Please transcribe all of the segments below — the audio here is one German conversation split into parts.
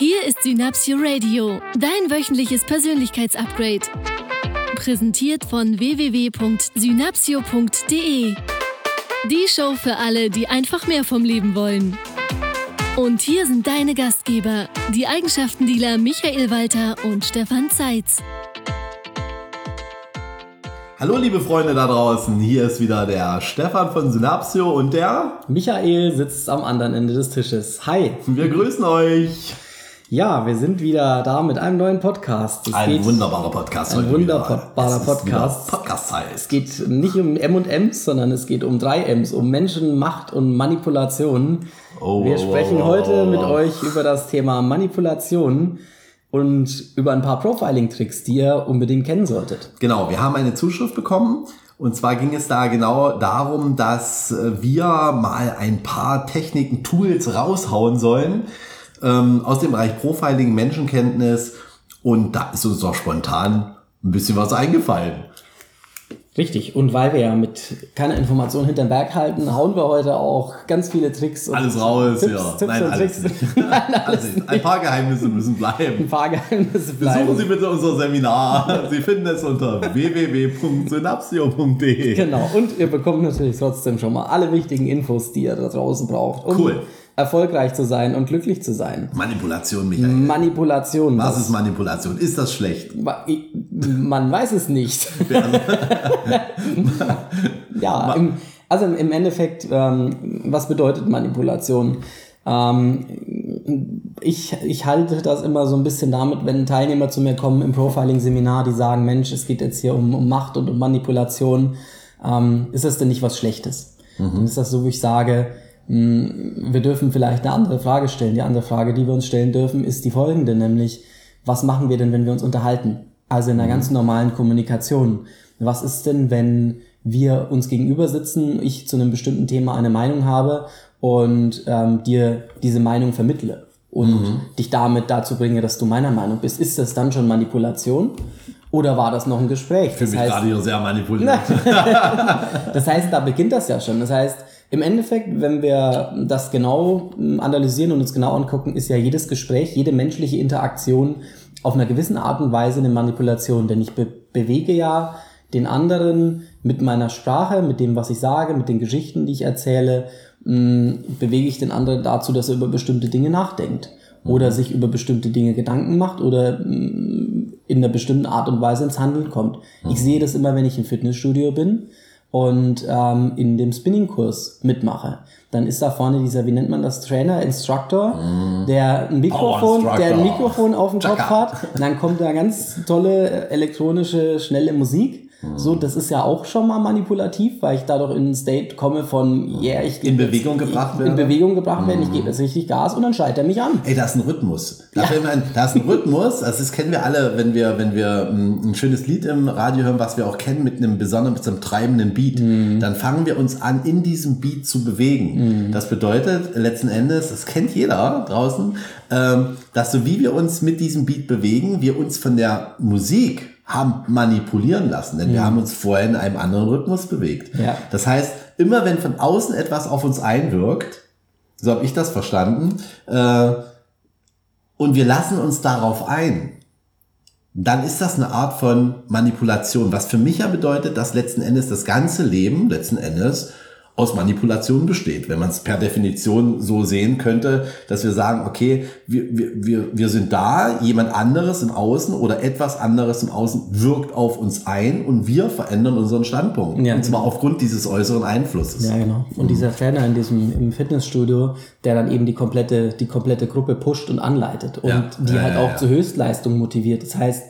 Hier ist Synapsio Radio, dein wöchentliches Persönlichkeitsupgrade. Präsentiert von www.synapsio.de. Die Show für alle, die einfach mehr vom Leben wollen. Und hier sind deine Gastgeber, die Eigenschaftendealer Michael Walter und Stefan Zeitz. Hallo liebe Freunde da draußen, hier ist wieder der Stefan von Synapsio und der Michael sitzt am anderen Ende des Tisches. Hi. Wir grüßen euch. Ja, wir sind wieder da mit einem neuen Podcast. Es ein wunderbarer Podcast. Ein wunderbarer Podcast. Podcast-Zeit. Es geht nicht um M und M's, sondern es geht um drei M's, um Menschen, Macht und Manipulation. Oh, wir sprechen oh, oh, heute mit euch über das Thema Manipulation und über ein paar Profiling-Tricks, die ihr unbedingt kennen solltet. Genau, wir haben eine Zuschrift bekommen und zwar ging es da genau darum, dass wir mal ein paar Techniken, Tools raushauen sollen ähm, aus dem Bereich Profiling, Menschenkenntnis und da ist uns doch spontan ein bisschen was eingefallen. Richtig. Und weil wir ja mit keiner Information hinterm Berg halten, hauen wir heute auch ganz viele Tricks. Und alles raus, Tipps, ja. Tipps Nein, und alles Tricks. nicht. Nein, alles nicht. Ein paar Geheimnisse müssen bleiben. Ein paar Geheimnisse bleiben. Besuchen Sie bitte unser Seminar. Sie finden es unter www.synapsio.de. Genau. Und ihr bekommt natürlich trotzdem schon mal alle wichtigen Infos, die ihr da draußen braucht. Um Cool erfolgreich zu sein und glücklich zu sein. Manipulation, Michael. Manipulation. Was ist Manipulation? Ist das schlecht? Man weiß es nicht. ja, im, also im Endeffekt, ähm, was bedeutet Manipulation? Ähm, ich, ich halte das immer so ein bisschen damit, wenn Teilnehmer zu mir kommen im Profiling-Seminar, die sagen, Mensch, es geht jetzt hier um, um Macht und um Manipulation. Ähm, ist das denn nicht was Schlechtes? Mhm. Und ist das so, wie ich sage, wir dürfen vielleicht eine andere Frage stellen. Die andere Frage, die wir uns stellen dürfen, ist die folgende, nämlich, was machen wir denn, wenn wir uns unterhalten? Also in einer mhm. ganz normalen Kommunikation. Was ist denn, wenn wir uns gegenüber sitzen, ich zu einem bestimmten Thema eine Meinung habe und ähm, dir diese Meinung vermittle und mhm. dich damit dazu bringe, dass du meiner Meinung bist? Ist das dann schon Manipulation? Oder war das noch ein Gespräch? Für mich heißt, gerade hier sehr manipuliert. das heißt, da beginnt das ja schon. Das heißt, im Endeffekt, wenn wir das genau hm, analysieren und uns genau angucken, ist ja jedes Gespräch, jede menschliche Interaktion auf einer gewissen Art und Weise eine Manipulation, denn ich be bewege ja den anderen mit meiner Sprache, mit dem, was ich sage, mit den Geschichten, die ich erzähle, mh, hm, bewege ich den anderen dazu, dass er über bestimmte Dinge nachdenkt oder mhm. sich über bestimmte Dinge Gedanken macht oder mh, hm, in einer bestimmten Art und Weise ins Handeln kommt. Ich mhm. sehe das immer, wenn ich im Fitnessstudio bin und ähm, in dem Spinning-Kurs mitmache, dann ist da vorne dieser, wie nennt man das, Trainer, Instructor, mm. der ein Mikrofon, der ein Mikrofon auf dem Kopf hat. Und dann kommt da ganz tolle elektronische, schnelle Musik. So, das ist ja auch schon mal manipulativ, weil ich dadurch in ein State komme von, yeah, ich in Bewegung jetzt, gebracht werden. In Bewegung gebracht werden, ich gebe jetzt richtig Gas und dann schaltet er mich an. Ey, da ist ein Rhythmus. Da, ja. man, da ist ein Rhythmus. Also das kennen wir alle, wenn wir, wenn wir mm, ein schönes Lied im Radio hören, was wir auch kennen mit einem besonderen, mit einem treibenden Beat. Mhm. Dann fangen wir uns an, in diesem Beat zu bewegen. Mhm. Das bedeutet letzten Endes, das kennt jeder draußen, ähm, dass so wie wir uns mit diesem Beat bewegen, wir uns von der Musik haben manipulieren lassen, denn ja. wir haben uns vorher in einem anderen Rhythmus bewegt. Ja. Das heißt, immer wenn von außen etwas auf uns einwirkt, so habe ich das verstanden, äh, und wir lassen uns darauf ein, dann ist das eine Art von Manipulation, was für mich ja bedeutet, dass letzten Endes das ganze Leben letzten Endes aus Manipulation besteht, wenn man es per Definition so sehen könnte, dass wir sagen, okay, wir, wir, wir sind da, jemand anderes im Außen oder etwas anderes im Außen wirkt auf uns ein und wir verändern unseren Standpunkt. Ja, und zwar aufgrund dieses äußeren Einflusses. Ja, genau. Und mhm. dieser Trainer in diesem im Fitnessstudio, der dann eben die komplette, die komplette Gruppe pusht und anleitet und ja. die ja, halt auch zur Höchstleistung motiviert. Das heißt,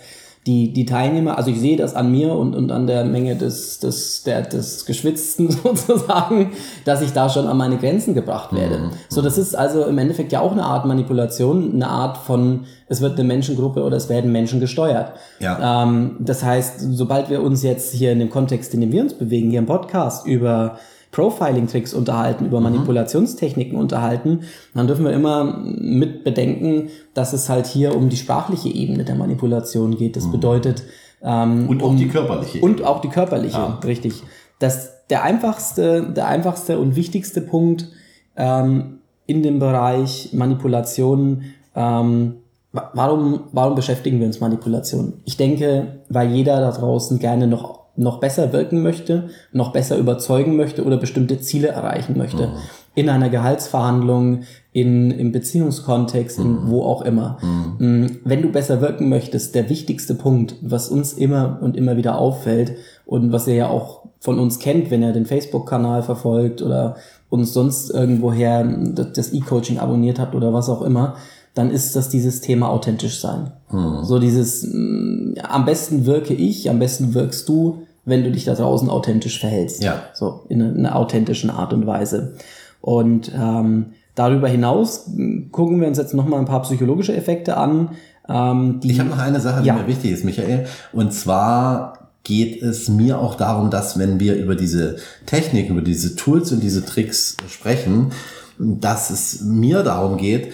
die, die Teilnehmer, also ich sehe das an mir und, und an der Menge des, des, der, des Geschwitzten sozusagen, dass ich da schon an meine Grenzen gebracht werde. Mhm. So, das ist also im Endeffekt ja auch eine Art Manipulation, eine Art von, es wird eine Menschengruppe oder es werden Menschen gesteuert. Ja. Ähm, das heißt, sobald wir uns jetzt hier in dem Kontext, in dem wir uns bewegen, hier im Podcast über Profiling-Tricks unterhalten, über mhm. Manipulationstechniken unterhalten, dann dürfen wir immer mit bedenken, dass es halt hier um die sprachliche Ebene der Manipulation geht. Das mhm. bedeutet ähm, und auch um, die körperliche und auch die körperliche, ja. richtig. Das der einfachste, der einfachste und wichtigste Punkt ähm, in dem Bereich Manipulation Ähm, warum, warum beschäftigen wir uns Manipulation? Ich denke, weil jeder da draußen gerne noch, noch besser wirken möchte, noch besser überzeugen möchte oder bestimmte Ziele erreichen möchte. Mhm. In einer Gehaltsverhandlung, in, im Beziehungskontext, in mhm. wo auch immer. Mhm. Mm, wenn du besser wirken möchtest, der wichtigste Punkt, was uns immer und immer wieder auffällt und was ihr ja auch von uns kennt, wenn er den Facebook-Kanal verfolgt oder uns sonst irgendwoher das E-Coaching abonniert habt oder was auch immer, dann ist das dieses Thema authentisch sein. Mhm. So dieses, mh, mm, am besten wirke ich, am besten wirkst du, wenn du dich da draußen authentisch verhältst. Ja. So, in, in einer authentischen Art und Weise. Und ähm, darüber hinaus mm, gucken wir uns jetzt nochmal ein paar psychologische Effekte an. Ähm, die, ich habe noch eine Sache, die ja. mir wichtig ist, Michael. Und zwar geht es mir auch darum, dass wenn wir über diese Technik, über diese Tools und diese Tricks sprechen, dass es mir darum geht,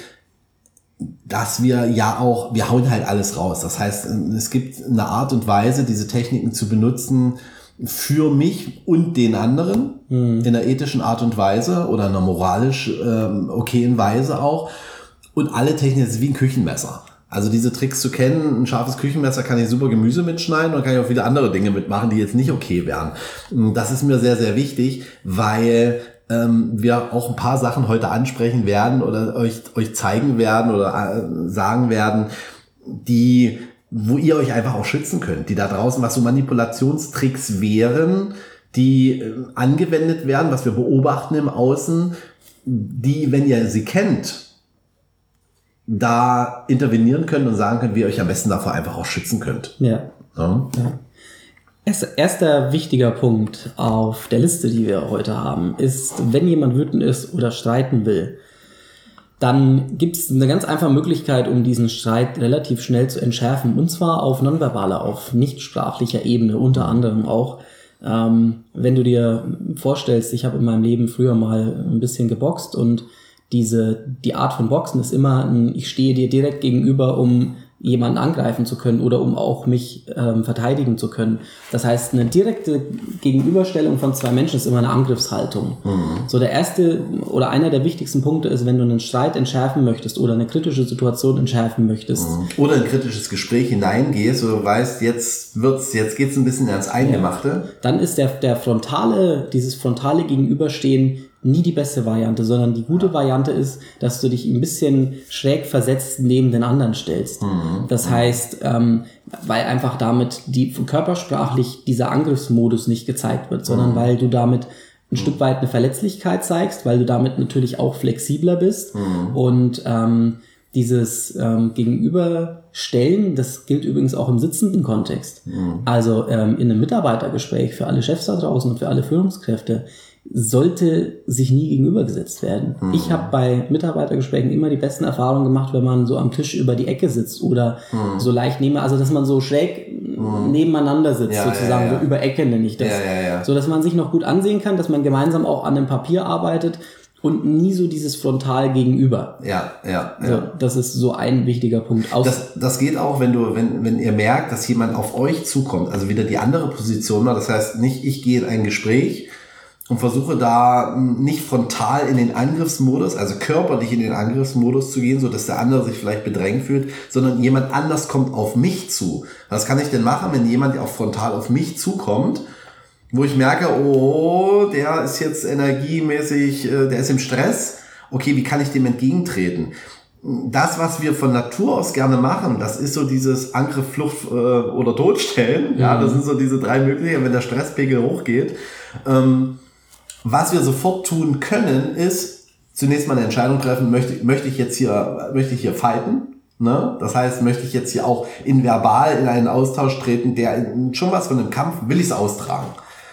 dass wir ja auch, wir hauen halt alles raus. Das heißt, es gibt eine Art und Weise, diese Techniken zu benutzen für mich und den anderen mhm. in einer ethischen Art und Weise oder einer moralisch ähm, okayen Weise auch. Und alle Techniken sind wie ein Küchenmesser. Also diese Tricks zu kennen, ein scharfes Küchenmesser kann ich super Gemüse mitschneiden und kann ich auch wieder andere Dinge mitmachen, die jetzt nicht okay wären. Das ist mir sehr, sehr wichtig, weil ähm, wir auch ein paar Sachen heute ansprechen werden oder euch, euch zeigen werden oder äh, sagen werden, die, wo ihr euch einfach auch schützen könnt, die da draußen, was so Manipulationstricks wären, die äh, angewendet werden, was wir beobachten im Außen, die, wenn ihr sie kennt, da intervenieren könnt und sagen könnt, wie ihr euch am besten davor einfach auch schützen könnt. Ja. ja. ja. Erster, wichtiger Punkt auf der Liste, die wir heute haben, ist, wenn jemand wütend ist oder streiten will, dann gibt es eine ganz einfache Möglichkeit, um diesen Streit relativ schnell zu entschärfen. Und zwar auf nonverbaler, auf nichtsprachlicher Ebene, unter anderem auch. Ähm, wenn du dir vorstellst, ich habe in meinem Leben früher mal ein bisschen geboxt und diese, die Art von Boxen ist immer, ein, ich stehe dir direkt gegenüber, um jemanden angreifen zu können oder um auch mich ähm, verteidigen zu können. Das heißt, eine direkte Gegenüberstellung von zwei Menschen ist immer eine Angriffshaltung. Mhm. So der erste oder einer der wichtigsten Punkte ist, wenn du einen Streit entschärfen möchtest oder eine kritische Situation entschärfen möchtest. Mhm. Oder ein kritisches Gespräch hineingehst oder weißt, jetzt wird's, jetzt geht's ein bisschen ans Eingemachte. Ja. Dann ist der, der frontale, dieses frontale Gegenüberstehen nie die beste Variante, sondern die gute Variante ist, dass du dich ein bisschen schräg versetzt neben den anderen stellst. Mhm. Das heißt, ähm, weil einfach damit die körpersprachlich dieser Angriffsmodus nicht gezeigt wird, sondern mhm. weil du damit ein Stück weit eine Verletzlichkeit zeigst, weil du damit natürlich auch flexibler bist mhm. und ähm, dieses ähm, Gegenüberstellen, das gilt übrigens auch im sitzenden Kontext. Mhm. Also ähm, in einem Mitarbeitergespräch für alle Chefs da draußen und für alle Führungskräfte sollte sich nie gegenübergesetzt werden. Mhm. Ich habe bei Mitarbeitergesprächen immer die besten Erfahrungen gemacht, wenn man so am Tisch über die Ecke sitzt oder mhm. so leicht nehme, also dass man so schräg mhm. nebeneinander sitzt, ja, sozusagen, ja, ja. so über Ecke nenne ich das. So dass man sich noch gut ansehen kann, dass man gemeinsam auch an dem Papier arbeitet und nie so dieses Frontal gegenüber. Ja, ja, ja. So, das ist so ein wichtiger Punkt. Aus das, das geht auch, wenn du, wenn, wenn ihr merkt, dass jemand auf euch zukommt, also wieder die andere Position mal, das heißt nicht, ich gehe in ein Gespräch, und versuche da hm, nicht frontal in den Angriffsmodus, also körperlich in den Angriffsmodus zu gehen, so dass der andere sich vielleicht bedrängt fühlt, sondern jemand anders kommt auf mich zu. Was kann ich denn machen, wenn jemand auch frontal auf mich zukommt, wo ich merke, oh, der ist jetzt energiemäßig, äh, der ist im Stress. Okay, wie kann ich dem entgegentreten? das, was wir von Natur aus gerne machen, das ist so dieses Angriff, Flucht äh, oder Todstellen. Ja, das mhm. sind so diese drei Möglichkeiten, wenn der Stresspegel hochgeht. Ähm, was wir sofort tun können, ist zunächst mal eine Entscheidung treffen, möchte, möchte ich jetzt hier, möchte ich hier fighten? Ne? Das heißt, möchte ich jetzt hier auch in verbal in einen Austausch treten, der schon was von einem Kampf, will ich es austragen?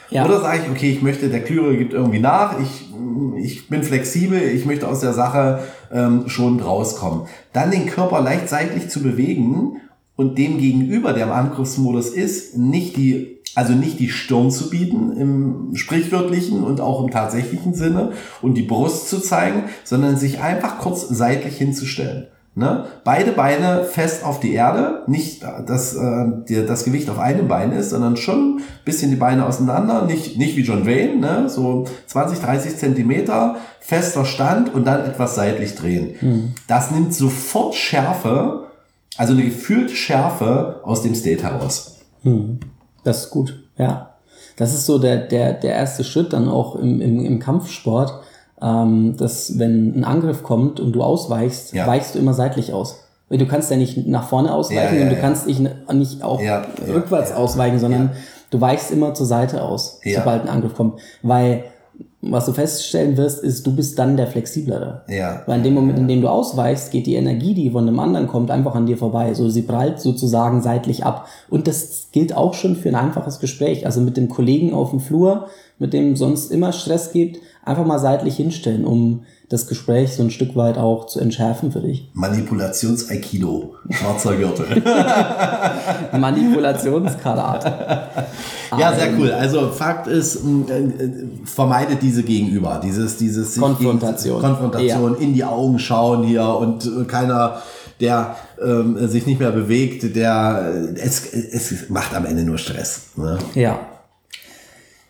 Ja. Oder sage ich, okay, ich möchte, der Klüre gibt irgendwie nach, ich, ich bin flexibel, ich möchte aus der Sache ähm, schon rauskommen. Dann den Körper leicht seitlich zu bewegen und dem gegenüber, der im Angriffsmodus ist, nicht die also nicht die Stirn zu bieten im sprichwörtlichen und auch im tatsächlichen Sinne und die Brust zu zeigen, sondern sich einfach kurz seitlich hinzustellen. Ne? Beide Beine fest auf die Erde, nicht, dass äh, das Gewicht auf einem Bein ist, sondern schon ein bisschen die Beine auseinander, nicht, nicht wie John Wayne, ne? so 20, 30 Zentimeter, fester Stand und dann etwas seitlich drehen. Hm. Das nimmt sofort Schärfe, also eine gefühlte Schärfe aus dem State heraus. Hm. Das ist gut, ja. Das ist so der, der, der erste Schritt dann auch im, im, im Kampfsport, ähm, dass wenn ein Angriff kommt und du ausweichst, Ja. weichst du immer seitlich aus. Weil Du kannst ja nicht nach vorne ausweichen Ja, ja, und du kannst nicht, nicht auch rückwärts ausweichen, sondern du weichst immer zur Seite aus, sobald ein Angriff kommt. Weil was du feststellen wirst, ist, du bist dann der Flexiblere. Ja. Weil in dem Moment, in dem du ausweichst, geht die Energie, die von dem anderen kommt, einfach an dir vorbei. So, sie prallt sozusagen seitlich ab. Und das gilt auch schon für ein einfaches Gespräch. Also mit dem Kollegen auf dem Flur, mit dem sonst immer Stress gibt, einfach mal seitlich hinstellen, um das Gespräch so ein Stück weit auch zu entschärfen für dich. Manipulations-Aikido, schwarzer Gürtel. Manipulationskarate. Ja, sehr cool. Also Fakt ist, äh, äh, vermeidet diese Gegenüber, dieses, dieses Konfrontation. gegen- Konfrontation in die Augen schauen hier und äh, keiner, der ähm, sich nicht mehr bewegt, der es, es macht am Ende nur Stress. Ne? Ja.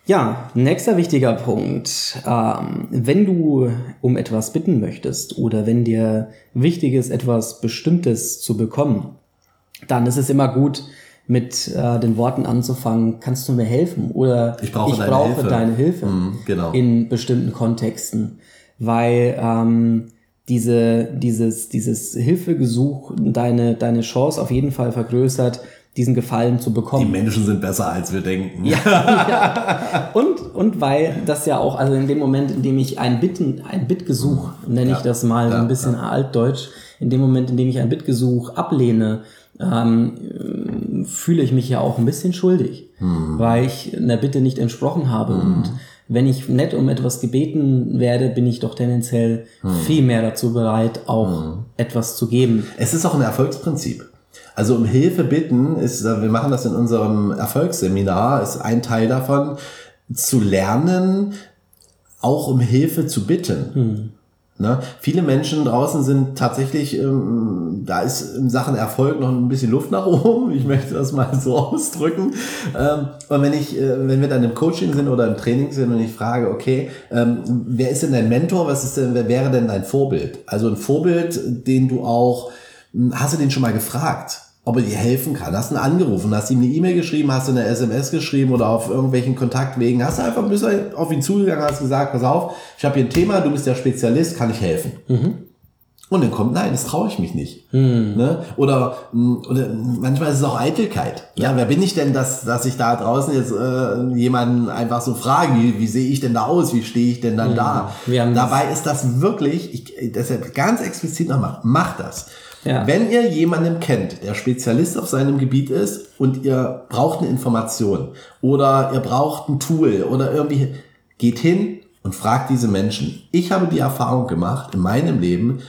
Ja, nächster wichtiger Punkt. Ähm, wenn du um etwas bitten möchtest oder wenn dir wichtig ist, etwas Bestimmtes zu bekommen, dann ist es immer gut, mit äh, den Worten anzufangen, kannst du mir helfen? Oder Ich brauche deine brauche Hilfe." deine Hilfe Mhm, genau. in bestimmten Kontexten. Weil ähm, diese, dieses, dieses Hilfegesuch deine, deine Chance auf jeden Fall vergrößert, diesen Gefallen zu bekommen. Die Menschen sind besser, als wir denken. Ja, ja. Und, und weil das ja auch, also in dem Moment, in dem ich ein Bitten, ein Bittgesuch, nenne ich Ja, das mal so ein bisschen altdeutsch, in dem Moment, in dem ich ein Bittgesuch ablehne, ähm, fühle ich mich ja auch ein bisschen schuldig, Hm. weil ich einer Bitte nicht entsprochen habe. Und wenn ich nett um etwas gebeten werde, bin ich doch tendenziell Hm. viel mehr dazu bereit, auch etwas zu geben. Es ist auch ein Erfolgsprinzip. Also um Hilfe bitten ist, äh, wir machen das in unserem Erfolgsseminar, ist ein Teil davon, zu lernen, auch um Hilfe zu bitten. Ne? Viele Menschen draußen sind tatsächlich, ähm, da ist in Sachen Erfolg noch ein bisschen Luft nach oben. Ich möchte das mal so ausdrücken. Ähm, und wenn ich, äh, wenn wir dann im Coaching sind oder im Training sind und ich frage, okay, ähm, wer ist denn dein Mentor? Was ist denn, wer wäre denn dein Vorbild? Also ein Vorbild, den du auch, hm, hast du den schon mal gefragt? Ob er dir helfen kann. Hast du ihn angerufen, hast ihm eine E-Mail geschrieben, hast du eine SMS geschrieben oder auf irgendwelchen Kontaktwegen, hast du einfach ein bisschen auf ihn zugegangen, hast gesagt, pass auf, ich habe hier ein Thema, du bist der Spezialist, kann ich helfen? Und dann kommt, nein, das traue ich mich nicht. Ne? Oder, mh, oder manchmal ist es auch Eitelkeit. Ja, wer bin ich denn, dass, dass ich da draußen jetzt äh, jemanden einfach so frage, wie, wie sehe ich denn da aus, wie stehe ich denn dann da? Haben das- Dabei ist das wirklich, ich, deshalb ganz explizit nochmal, macht das. Ja. Wenn ihr jemanden kennt, der Spezialist auf seinem Gebiet ist und ihr braucht eine Information oder ihr braucht ein Tool oder irgendwie, geht hin und fragt diese Menschen. Ich habe die Erfahrung gemacht in meinem Leben,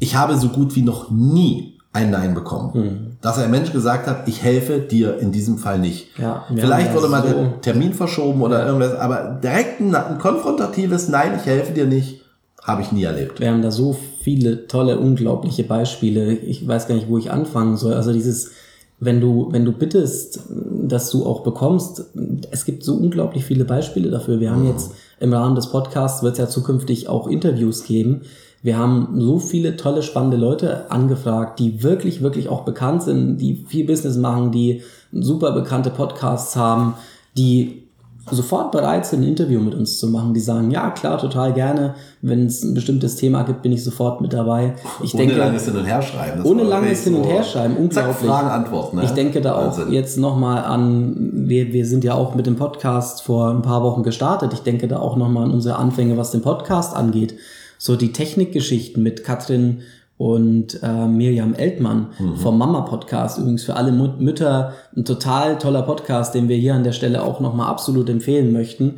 ich habe so gut wie noch nie ein Nein bekommen. Hm. Dass ein Mensch gesagt hat, ich helfe dir in diesem Fall nicht. Ja, Vielleicht wurde mal so- der Termin verschoben oder irgendwas, aber direkt ein, ein konfrontatives Nein, ich helfe dir nicht, habe ich nie erlebt. Wir haben da so viele tolle, unglaubliche Beispiele. Ich weiß gar nicht, wo ich anfangen soll. Also dieses, wenn du, wenn du bittest, dass du auch bekommst, es gibt so unglaublich viele Beispiele dafür. Wir haben jetzt im Rahmen des Podcasts wird es ja zukünftig auch Interviews geben. Wir haben so viele tolle, spannende Leute angefragt, die wirklich, wirklich auch bekannt sind, die viel Business machen, die super bekannte Podcasts haben, die sofort bereit sind, ein Interview mit uns zu machen. Die sagen, ja, klar, total gerne. Wenn es ein bestimmtes Thema gibt, bin ich sofort mit dabei. Ich ohne denke, langes Hin und Herschreiben. Das ohne langes Hin und Herschreiben, unglaublich. Zack, Fragen, Antworten. Ne? ich denke da auch Wahnsinn. jetzt nochmal an, wir, wir sind ja auch mit dem Podcast vor ein paar Wochen gestartet. Ich denke da auch nochmal an unsere Anfänge, was den Podcast angeht. So die Technikgeschichten mit Katrin und äh, Miriam Eltmann Mhm. vom Mama Podcast. Übrigens für alle Mut Mütter ein total toller Podcast, den wir hier an der Stelle auch nochmal absolut empfehlen möchten,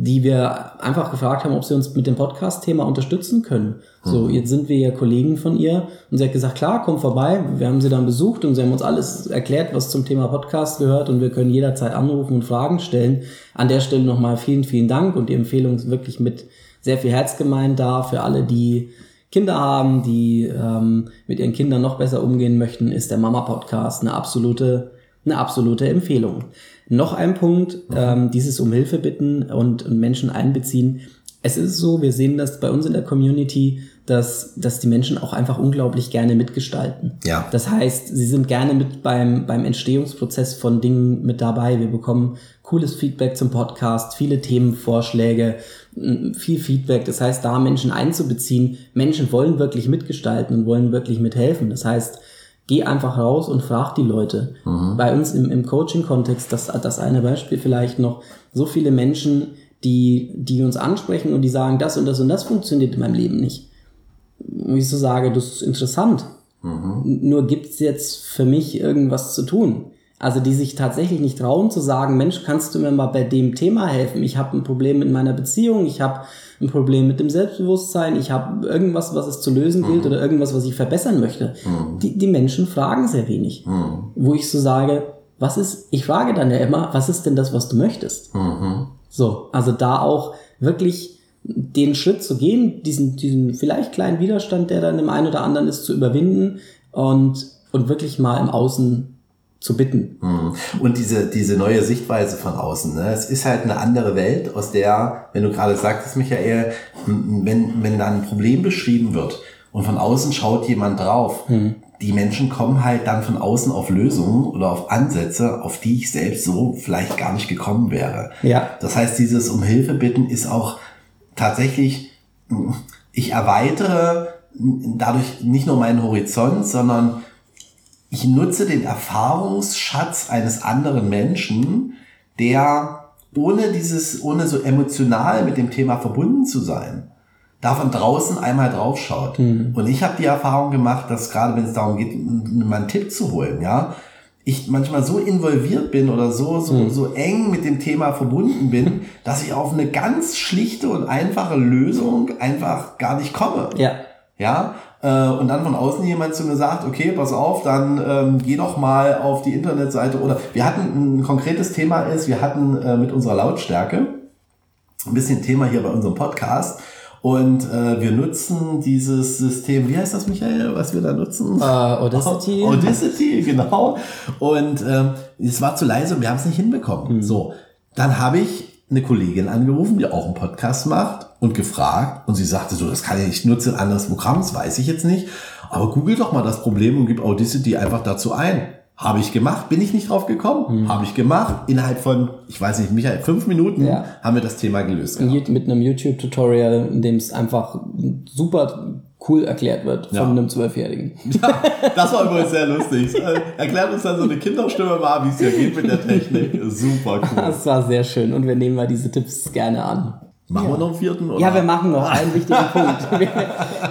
die wir einfach gefragt haben, ob sie uns mit dem Podcast-Thema unterstützen können. So, Mhm. jetzt sind wir ja Kollegen von ihr und sie hat gesagt, klar, komm vorbei. Wir haben sie dann besucht und sie haben uns alles erklärt, was zum Thema Podcast gehört und wir können jederzeit anrufen und Fragen stellen. An der Stelle nochmal vielen, vielen Dank und die Empfehlung ist wirklich mit sehr viel Herz gemeint da für alle, die Kinder haben, die ähm, mit ihren Kindern noch besser umgehen möchten, ist der Mama Podcast eine absolute, eine absolute Empfehlung. Noch ein Punkt, ähm, dieses um Hilfe bitten und, und Menschen einbeziehen. Es ist so, wir sehen das bei uns in der Community, dass, dass die Menschen auch einfach unglaublich gerne mitgestalten. Ja. Das heißt, sie sind gerne mit beim, beim Entstehungsprozess von Dingen mit dabei. Wir bekommen cooles Feedback zum Podcast, viele Themenvorschläge, viel Feedback. Das heißt, da Menschen einzubeziehen, Menschen wollen wirklich mitgestalten und wollen wirklich mithelfen. Das heißt, geh einfach raus und frag die Leute. Bei uns im, im Coaching-Kontext, das, das eine Beispiel vielleicht noch, so viele Menschen, die, die uns ansprechen und die sagen, das und das und das funktioniert in meinem Leben nicht wie ich so sage, das ist interessant. Nur gibt's jetzt für mich irgendwas zu tun. Also die sich tatsächlich nicht trauen zu sagen, Mensch, kannst du mir mal bei dem Thema helfen? Ich habe ein Problem mit meiner Beziehung, ich habe ein Problem mit dem Selbstbewusstsein, ich habe irgendwas, was es zu lösen gilt oder irgendwas, was ich verbessern möchte. Die, die Menschen fragen sehr wenig. Wo ich so sage, was ist, ich frage dann ja immer, was ist denn das, was du möchtest? So, also da auch wirklich den Schritt zu gehen, diesen, diesen vielleicht kleinen Widerstand, der dann im einen oder anderen ist, zu überwinden und, und wirklich mal im Außen zu bitten. Mhm. Und diese, diese neue Sichtweise von außen, ne? es ist halt eine andere Welt, aus der, wenn du gerade sagtest, Michael, wenn, wenn da ein Problem beschrieben wird und von außen schaut jemand drauf, die Menschen kommen halt dann von außen auf Lösungen oder auf Ansätze, auf die ich selbst so vielleicht gar nicht gekommen wäre. Ja. Das heißt, dieses um Hilfe bitten ist auch tatsächlich, ich erweitere dadurch nicht nur meinen Horizont, sondern ich nutze den Erfahrungsschatz eines anderen Menschen, der ohne dieses, ohne so emotional mit dem Thema verbunden zu sein, da von draußen einmal draufschaut. Und ich habe die Erfahrung gemacht, dass gerade wenn es darum geht, mal einen Tipp zu holen, ja, ich manchmal so involviert bin oder so, so, so eng mit dem Thema verbunden bin, dass ich auf eine ganz schlichte und einfache Lösung einfach gar nicht komme. Ja. Ja, äh, und dann von außen jemand zu mir sagt, okay, pass auf, dann ähm, geh doch mal auf die Internetseite oder wir hatten ein konkretes Thema ist, wir hatten äh, mit unserer Lautstärke ein bisschen Thema hier bei unserem Podcast und äh, wir nutzen dieses System, wie heißt das, Michael, was wir da nutzen? Äh, Audacity. Audacity, genau. Und ähm, es war zu leise und wir haben es nicht hinbekommen. So, dann habe ich eine Kollegin angerufen, die auch einen Podcast macht und gefragt und sie sagte so, das kann ich nicht nutzen, anderes Programm, das weiß ich jetzt nicht, aber google doch mal das Problem und gib Audacity einfach dazu ein. Habe ich gemacht, bin ich nicht drauf gekommen, habe ich gemacht. Innerhalb von, ich weiß nicht, Michael, fünf Minuten Ja. haben wir das Thema gelöst. Mit mit einem YouTube-Tutorial, in dem es einfach super cool erklärt wird Ja. von einem Zwölfjährigen. Ja, das war übrigens sehr lustig. Erklärt uns dann so eine Kinderstimme mal, wie es hier geht mit der Technik. Super cool. Das war sehr schön und wir nehmen mal diese Tipps gerne an. Machen wir noch einen vierten? Oder? Ja, wir machen noch einen wichtigen Punkt. Wir,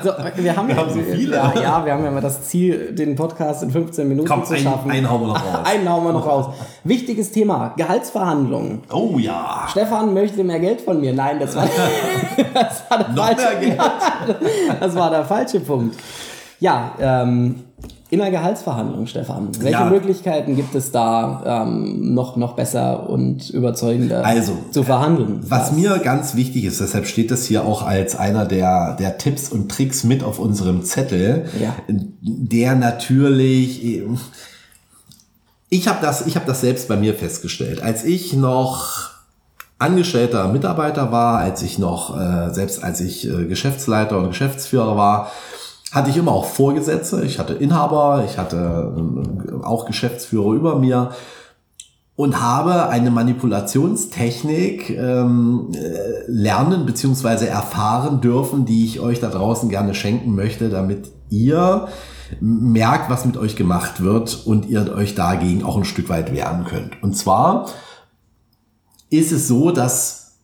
so, wir haben, ja, haben so viele. Ja, ja, wir haben ja immer das Ziel, den Podcast in 15 Minuten Komm, zu schaffen. einen hauen wir noch raus. einen hauen wir noch raus. Wichtiges Thema, Gehaltsverhandlungen. Oh ja. Stefan möchte mehr Geld von mir. Nein, das war, das war der Noch falsche mehr Geld. Das war der falsche Punkt. Ja, ähm, in der Gehaltsverhandlung, Stefan. Welche Ja. Möglichkeiten gibt es da, ähm, noch, noch besser und überzeugender Also, zu verhandeln? Was mir ganz wichtig ist, deshalb steht das hier auch als einer der, der Tipps und Tricks mit auf unserem Zettel, Ja. der natürlich, ich habe das, ich habe das selbst bei mir festgestellt. Als ich noch angestellter Mitarbeiter war, als ich noch, äh, selbst als ich äh, Geschäftsleiter und Geschäftsführer war, hatte ich immer auch Vorgesetzte. Ich hatte Inhaber, ich hatte ähm, auch Geschäftsführer über mir und habe eine Manipulationstechnik ähm, äh, lernen bzw. erfahren dürfen, die ich euch da draußen gerne schenken möchte, damit ihr merkt, was mit euch gemacht wird und ihr euch dagegen auch ein Stück weit wehren könnt. Und zwar ist es so, dass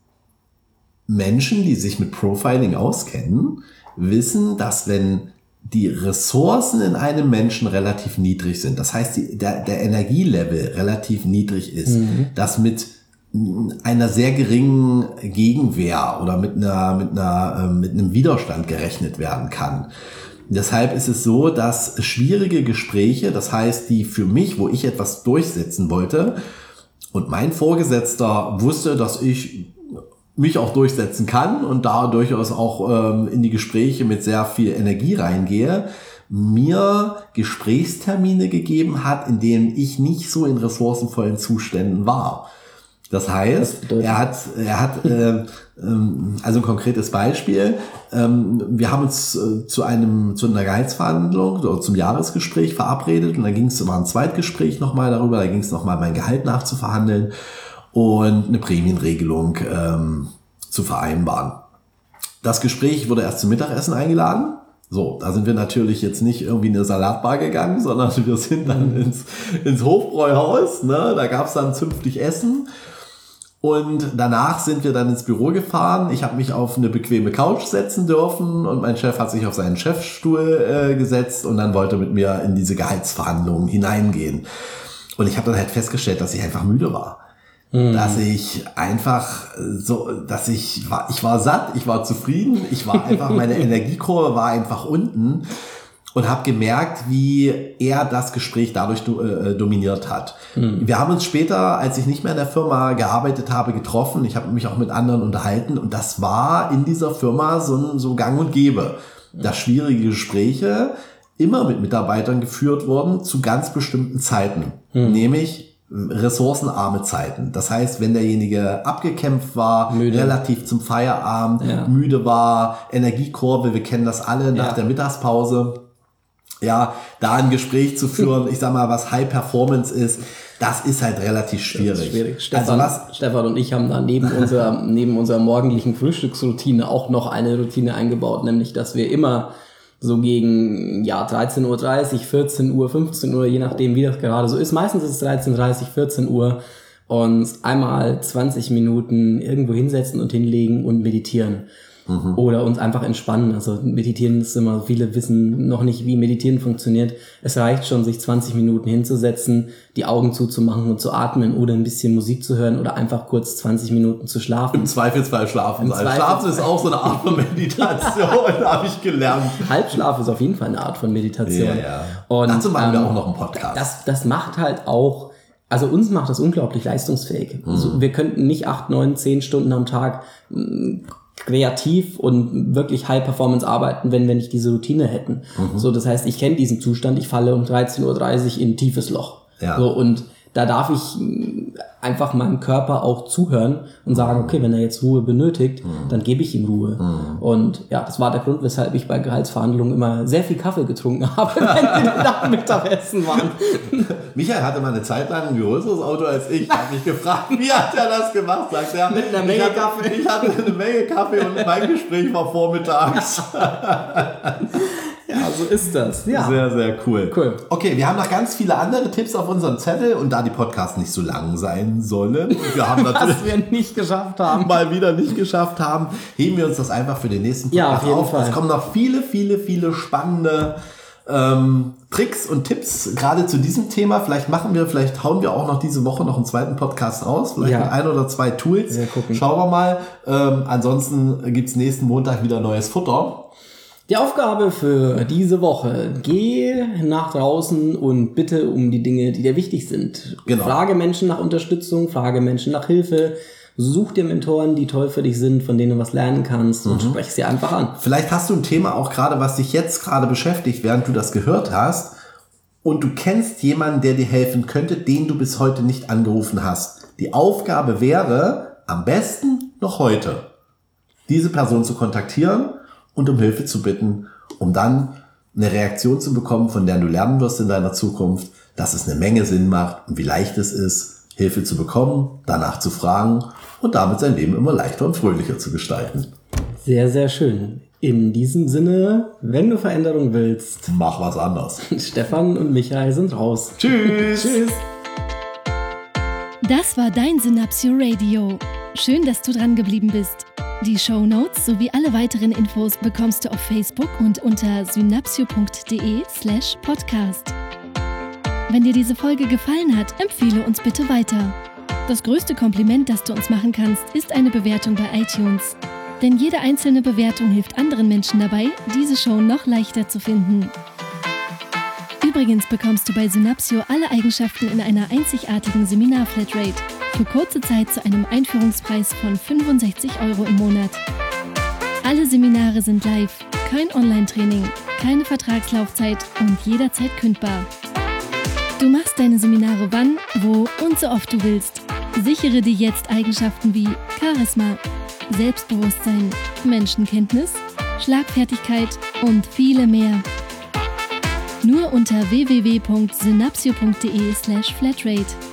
Menschen, die sich mit Profiling auskennen, wissen, dass wenn die Ressourcen in einem Menschen relativ niedrig sind, das heißt, die, der, der Energielevel relativ niedrig ist, dass mit einer sehr geringen Gegenwehr oder mit einer, mit einer, äh, mit einem Widerstand gerechnet werden kann. Deshalb ist es so, dass schwierige Gespräche, das heißt, die für mich, wo ich etwas durchsetzen wollte, und mein Vorgesetzter wusste, dass ich mich auch durchsetzen kann und da durchaus auch ähm, in die Gespräche mit sehr viel Energie reingehe, mir Gesprächstermine gegeben hat, in denen ich nicht so in ressourcenvollen Zuständen war. Das heißt, Das er hat, er hat, äh, ähm, also ein konkretes Beispiel. Ähm, wir haben uns äh, zu einem, zu einer Gehaltsverhandlung oder zum Jahresgespräch verabredet und da ging es, war ein Zweitgespräch nochmal darüber, da ging es nochmal mein Gehalt nachzuverhandeln und eine Prämienregelung ähm, zu vereinbaren. Das Gespräch wurde erst zum Mittagessen eingeladen. So, da sind wir natürlich jetzt nicht irgendwie in eine Salatbar gegangen, sondern wir sind dann ins, ins Hofbräuhaus. Ne? Da gab's dann zünftig Essen. Und danach sind wir dann ins Büro gefahren. Ich habe mich auf eine bequeme Couch setzen dürfen und mein Chef hat sich auf seinen Chefstuhl äh, gesetzt und dann wollte mit mir in diese Gehaltsverhandlungen hineingehen. Und ich habe dann halt festgestellt, dass ich einfach müde war. Dass ich einfach so, dass ich war, ich war satt, ich war zufrieden, ich war einfach, meine Energiekurve war einfach unten und habe gemerkt, wie er das Gespräch dadurch do, äh, dominiert hat. Wir haben uns später, als ich nicht mehr in der Firma gearbeitet habe, getroffen. Ich habe mich auch mit anderen unterhalten und das war in dieser Firma so, so gang und gäbe, dass schwierige Gespräche immer mit Mitarbeitern geführt wurden zu ganz bestimmten Zeiten, nämlich ressourcenarme Zeiten. Das heißt, wenn derjenige abgekämpft war, Müde. relativ zum Feierabend, Ja. müde war, Energiekurve, wir kennen das alle nach Ja. der Mittagspause, ja, da ein Gespräch zu führen, ich sag mal, was High Performance ist, das ist halt relativ schwierig. Schwierig. Stefan, Also was, Stefan und ich haben da neben unserer, neben unserer morgendlichen Frühstücksroutine auch noch eine Routine eingebaut, nämlich, dass wir immer so gegen ja, 13.30 Uhr, 14 Uhr, 15 Uhr, je nachdem, wie das gerade so ist. Meistens ist es 13.30 14 Uhr uns einmal 20 Minuten irgendwo hinsetzen und hinlegen und meditieren. Oder uns einfach entspannen. Also meditieren ist immer, viele wissen noch nicht, wie meditieren funktioniert. Es reicht schon, sich 20 Minuten hinzusetzen, die Augen zuzumachen und zu atmen oder ein bisschen Musik zu hören oder einfach kurz 20 Minuten zu schlafen. im Zweifelsfall schlafen sein. Zweifelsfall- Schlafen ist auch so eine Art von Meditation, habe ich gelernt. Halbschlaf ist auf jeden Fall eine Art von Meditation. Ja, ja. Und, Dazu machen wir ähm, auch noch einen Podcast. Das, das macht halt auch, also uns macht das unglaublich leistungsfähig. Mhm. Also wir könnten nicht acht, neun, zehn Stunden am Tag mh, kreativ und wirklich High Performance arbeiten, wenn wir nicht diese Routine hätten. Mhm. So, das heißt, ich kenne diesen Zustand, ich falle um 13.30 Uhr in ein tiefes Loch. Ja. So, und da darf ich einfach meinem Körper auch zuhören und sagen, okay, wenn er jetzt Ruhe benötigt, dann gebe ich ihm Ruhe. Und ja, das war der Grund, weshalb ich bei Gehaltsverhandlungen immer sehr viel Kaffee getrunken habe, wenn wir nach Mittagessen waren. Michael hatte mal eine Zeit lang ein größeres Auto als ich. Ich habe mich gefragt, wie hat er das gemacht? Sagt er, Mit einer Menge ich hatte, Kaffee. Ich hatte eine Menge Kaffee und mein Gespräch war vormittags. Ja, so ist das. Ja. Sehr, sehr cool. Cool. Okay, wir haben noch ganz viele andere Tipps auf unserem Zettel und da die Podcasts nicht so lang sein sollen, wir haben natürlich Was wir nicht geschafft haben. mal wieder nicht geschafft haben, heben wir uns das einfach für den nächsten Ja, auf jeden Fall. Es kommen noch viele, viele, viele spannende ähm, Tricks und Tipps gerade zu diesem Thema. Vielleicht machen wir, vielleicht hauen wir auch noch diese Woche noch einen zweiten Podcast raus, vielleicht Ja. mit ein oder zwei Tools. Wir. Schauen wir mal. Ähm, ansonsten gibt's nächsten Montag wieder neues Futter. Die Aufgabe für diese Woche. Geh nach draußen und bitte um die Dinge, die dir wichtig sind. Genau. Frage Menschen nach Unterstützung, frage Menschen nach Hilfe. Such dir Mentoren, die toll für dich sind, von denen du was lernen kannst und sprech sie einfach an. Vielleicht hast du ein Thema auch gerade, was dich jetzt gerade beschäftigt, während du das gehört hast. Und du kennst jemanden, der dir helfen könnte, den du bis heute nicht angerufen hast. Die Aufgabe wäre, am besten noch heute, diese Person zu kontaktieren und um Hilfe zu bitten, um dann eine Reaktion zu bekommen, von der du lernen wirst in deiner Zukunft, dass es eine Menge Sinn macht und wie leicht es ist, Hilfe zu bekommen, danach zu fragen und damit sein Leben immer leichter und fröhlicher zu gestalten. Sehr, sehr schön. In diesem Sinne, wenn du Veränderung willst, Mach was anders. Stefan und Michael sind raus. Tschüss. Tschüss. Das war dein Synapsio Radio. Schön, dass du dran geblieben bist. Die Show Notes sowie alle weiteren Infos bekommst du auf Facebook und unter synapsio.de slash podcast. Wenn dir diese Folge gefallen hat, empfehle uns bitte weiter. Das größte Kompliment, das du uns machen kannst, ist eine Bewertung bei iTunes. Denn jede einzelne Bewertung hilft anderen Menschen dabei, diese Show noch leichter zu finden. Übrigens bekommst du bei Synapsio alle Eigenschaften in einer einzigartigen Seminar-Flatrate für kurze Zeit zu einem Einführungspreis von 65 Euro im Monat. Alle Seminare sind live, kein Online-Training, keine Vertragslaufzeit und jederzeit kündbar. Du machst deine Seminare wann, wo und so oft du willst. Sichere dir jetzt Eigenschaften wie Charisma, Selbstbewusstsein, Menschenkenntnis, Schlagfertigkeit und viele mehr. Nur unter www.synapsio.de/flatrate.